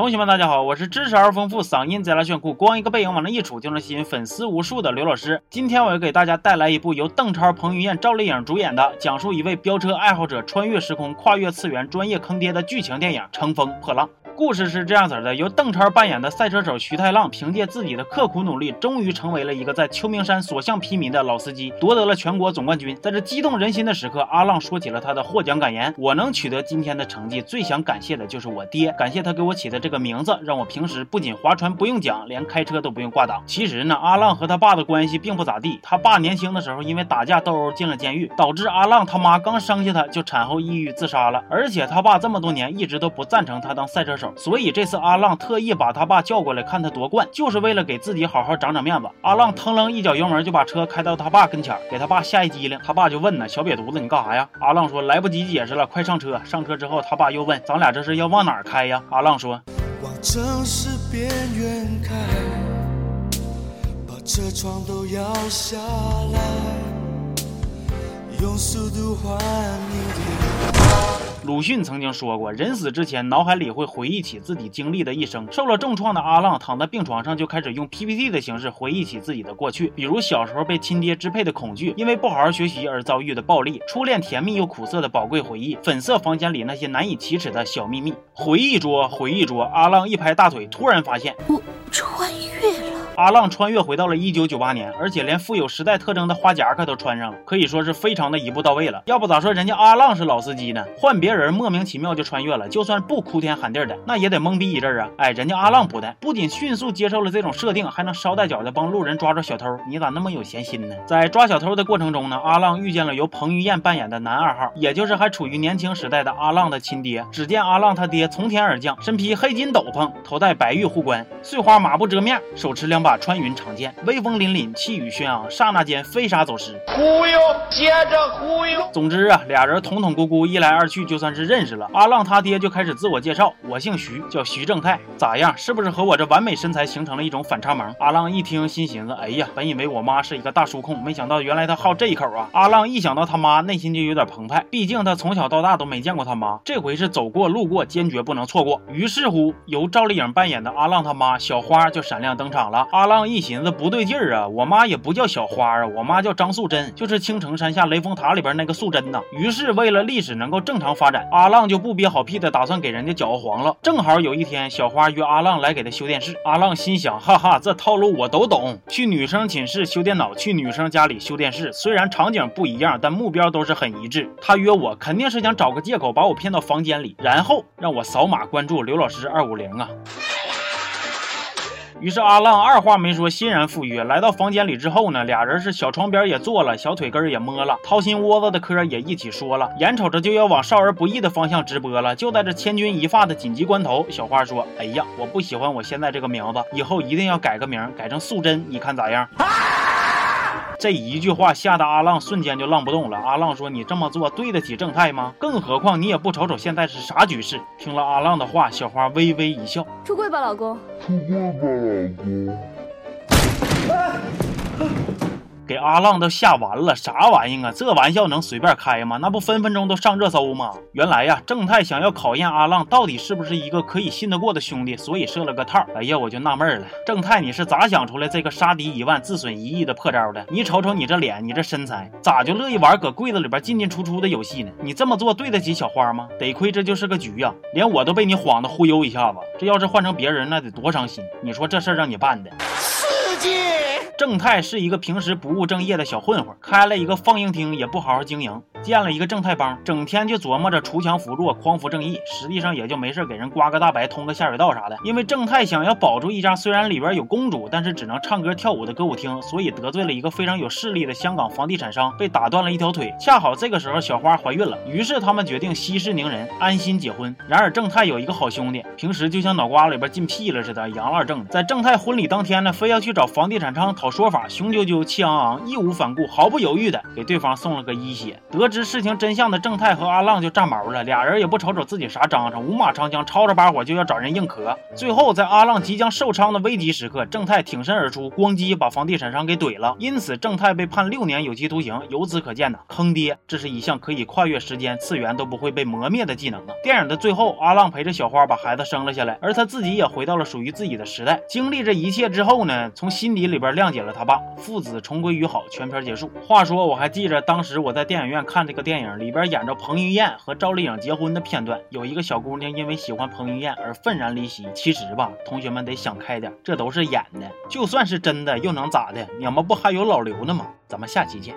同学们，大家好，我是知识而丰富、嗓音贼拉炫酷、光一个背影往那一杵就能吸引粉丝无数的刘老师。今天我要给大家带来一部由邓超、彭于晏、赵丽颖主演的，讲述一位飙车爱好者穿越时空、跨越次元、专业坑爹的剧情电影《乘风破浪》。故事是这样子的：由邓超扮演的赛车手徐太浪，凭借自己的。刻苦努力，终于成为了一个在秋名山所向披靡的。老司机，夺得了全国总冠军。在这激动人心的。时刻，阿浪说起了他的获奖感言：“我能取得今天的。成绩，最想感谢的就是我爹，感谢他给我起的。这个名字，让我平时不仅划船不用桨，连开车都不用挂档。”其实呢，阿浪和他爸的。关系并不咋地。他爸年轻的时候因为打架斗殴进了监狱，导致阿浪他妈刚生下他就产后抑郁自杀了。而且他爸这么多年一直都不赞成他当赛车手，所以这次阿。浪特意把他爸叫过来看他夺冠，就是为了给自己好好长长面子。阿浪腾楞一脚油门就把车开到他爸跟前，给他爸吓一激灵。他爸就问呢：“小瘪犊子，你干啥呀？”阿浪说：“来不及解释了，快上车。”上车之后，他爸又问：“咱俩这是要往哪儿开呀？”阿浪说：“往城市边缘开，把车窗都摇下来，用速度换你的。”鲁迅曾经说过，人死之前，脑海里会回忆起自己经历的一生。受了重创的阿浪躺在病床上，就开始用 PPT 的形式回忆起自己的过去，比如小时候被亲爹支配的恐惧，因为不好好学习而遭遇的暴力，初恋甜蜜又苦涩的宝贵回忆，粉色房间里那些难以启齿的小秘密。回忆桌，回忆桌，阿浪一拍大腿，突然发现，我穿越。阿浪穿越回到了一九九八年，而且连富有时代特征的花夹克都穿上了，可以说是非常的一步到位了。要不咋说人家阿浪是老司机呢？换别人莫名其妙就穿越了，就算不哭天喊地的，那也得懵逼一阵啊！哎，人家阿浪不带，不仅迅速接受了这种设定，还能捎带脚的帮路人抓抓小偷。你咋那么有闲心呢？在抓小偷的过程中呢，阿浪遇见了由彭于晏扮演的男二号，也就是还处于年轻时代的阿浪的亲爹。只见阿浪他爹从天而降，身披黑金斗篷，头戴白玉护冠，碎花马不遮面，手持两把。把穿云长剑，威风凛凛，气宇轩昂，刹那间飞沙走石。忽悠，接着忽悠。总之啊，俩人捅捅咕咕，一来二去就算是认识了。阿浪他爹就开始自我介绍，我姓徐，叫徐正泰，咋样？是不是和我这完美身材形成了一种反差萌？阿浪一听，心寻思，哎呀，本以为我妈是一个大叔控，没想到原来她好这一口啊！阿浪一想到他妈，内心就有点澎湃，毕竟他从小到大都没见过他妈，这回是走过路过，坚决不能错过。于是乎，由赵丽颖扮演的阿浪他妈小花就闪亮登场了。阿阿浪一寻思不对劲儿啊，我妈也不叫小花啊，我妈叫张素贞，就是青城山下雷峰塔里边那个素贞呐。于是为了历史能够正常发展，阿浪就不憋好屁的打算给人家搅和黄了。正好有一天，小花约阿浪来给他修电视，阿浪心想，哈哈，这套路我都懂，去女生寝室修电脑，去女生家里修电视，虽然场景不一样，但目标都是很一致。他约我肯定是想找个借口把我骗到房间里，然后让我扫码关注刘老师二五零啊。于是阿浪二话没说，欣然赴约。来到房间里之后呢，俩人是小床边也坐了，小腿根也摸了，掏心窝子的嗑也一起说了。眼瞅着就要往少儿不宜的方向直播了，就在这千钧一发的紧急关头，小花说：“哎呀，我不喜欢我现在这个名字，以后一定要改个名，改成素贞，你看咋样？” 这一句话吓得阿浪瞬间就浪不动了。阿浪说：“你这么做对得起正太吗？更何况你也不瞅瞅现在是啥局势。”听了阿浪的话，小花微微一笑：“出柜吧，老公。”出柜吧，老公。给阿浪都吓完了，啥玩意啊？这玩笑能随便开吗？那不分分钟都上热搜吗？原来呀，正太想要考验阿浪到底是不是一个可以信得过的兄弟，所以设了个套。哎呀，我就纳闷了，正太你是咋想出来这个杀敌一万自损一亿的破招的？你瞅瞅你这脸，你这身材，咋就乐意玩搁柜子里边进进出出的游戏呢？你这么做对得起小花吗？得亏这就是个局呀，连我都被你晃的忽悠一下子，这要是换成别人，那得多伤心。你说这事儿让你办的，刺激。正太是一个平时不务正业的小混混，开了一个放映厅，也不好好经营，建了一个正太帮，整天就琢磨着锄强扶弱、匡扶正义，实际上也就没事给人刮个大白、通个下水道啥的。因为正太想要保住一家虽然里边有公主，但是只能唱歌跳舞的歌舞厅，所以得罪了一个非常有势力的香港房地产商，被打断了一条腿。恰好这个时候小花怀孕了，于是他们决定息事宁人，安心结婚。然而正太有一个好兄弟，平时就像脑瓜里边进屁了似的，杨二正。在正太婚礼当天呢，非要去找房地产商讨。好说法，雄赳赳气昂昂，义无反顾，毫不犹豫的给对方送了个一血。得知事情真相的正太和阿浪就炸毛了，俩人也不瞅瞅自己啥章程，五马长枪，吵着把火就要找人硬磕。最后在阿浪即将受伤的危急时刻，正太挺身而出，咣叽把房地产商给怼了。因此正太被判六年有期徒刑。由此可见呢，坑爹这是一项可以跨越时间、次元都不会被磨灭的技能啊！电影的最后，阿浪陪着小花把孩子生了下来，而他自己也回到了属于自己的时代。经历这一切之后呢，从心底里边谅解给了他爸，父子重归于好，全片结束。话说我还记着当时我在电影院看这个电影，里边演着彭于晏和赵丽颖结婚的片段，有一个小姑娘因为喜欢彭于晏而愤然离席。其实吧，同学们得想开点，这都是演的，就算是真的又能咋的？你们不还有老刘呢吗？咱们下期见。